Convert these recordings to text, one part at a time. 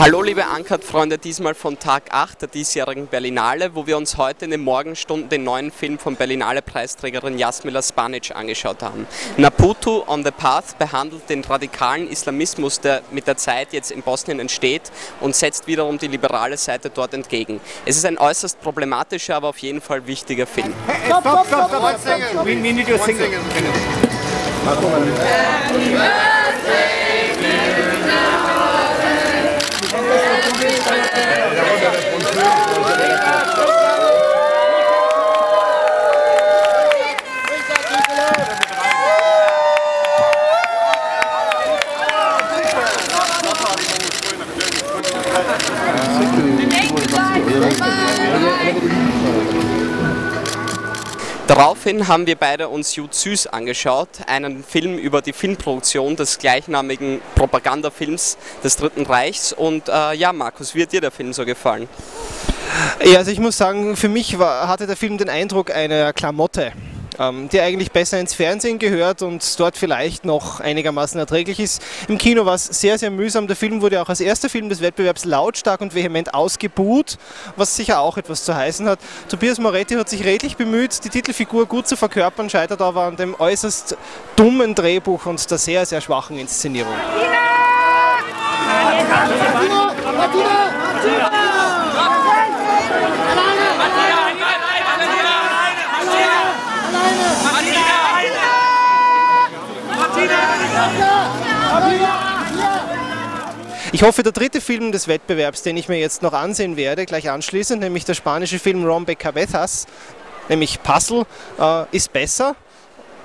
Hallo liebe Ankert-Freunde, diesmal von Tag 8 der diesjährigen Berlinale, wo wir uns heute in den Morgenstunden den neuen Film von Berlinale-Preisträgerin Jasmila Spanic angeschaut haben. Naputu on the Path behandelt den radikalen Islamismus, der mit der Zeit jetzt in Bosnien entsteht und setzt wiederum die liberale Seite dort entgegen. Es ist ein äußerst problematischer, aber auf jeden Fall wichtiger Film. Hey, stop, stop, stop, stop, stop, stop. We, we need it. Daraufhin haben wir beide uns Jud Süß angeschaut, einen Film über die Filmproduktion des gleichnamigen Propagandafilms des Dritten Reichs. Und äh, ja, Markus, wie hat dir der Film so gefallen? Ja, also ich muss sagen, für mich war, hatte der Film den Eindruck einer Klamotte die eigentlich besser ins Fernsehen gehört und dort vielleicht noch einigermaßen erträglich ist. Im Kino war es sehr, sehr mühsam. Der Film wurde auch als erster Film des Wettbewerbs lautstark und vehement ausgebuht, was sicher auch etwas zu heißen hat. Tobias Moretti hat sich redlich bemüht, die Titelfigur gut zu verkörpern, scheitert aber an dem äußerst dummen Drehbuch und der sehr, sehr schwachen Inszenierung. Martina! Martina! Martina! Ich hoffe, der dritte Film des Wettbewerbs, den ich mir jetzt noch ansehen werde, gleich anschließend, nämlich der spanische Film Rompe Cabezas, nämlich Puzzle, äh, ist besser.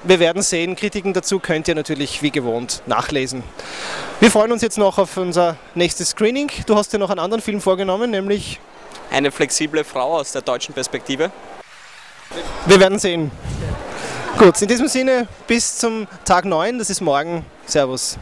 Wir werden sehen, Kritiken dazu könnt ihr natürlich wie gewohnt nachlesen. Wir freuen uns jetzt noch auf unser nächstes Screening. Du hast dir noch einen anderen Film vorgenommen, nämlich Eine flexible Frau aus der deutschen Perspektive. Wir werden sehen. Gut, in diesem Sinne bis zum Tag 9, das ist morgen. Servus.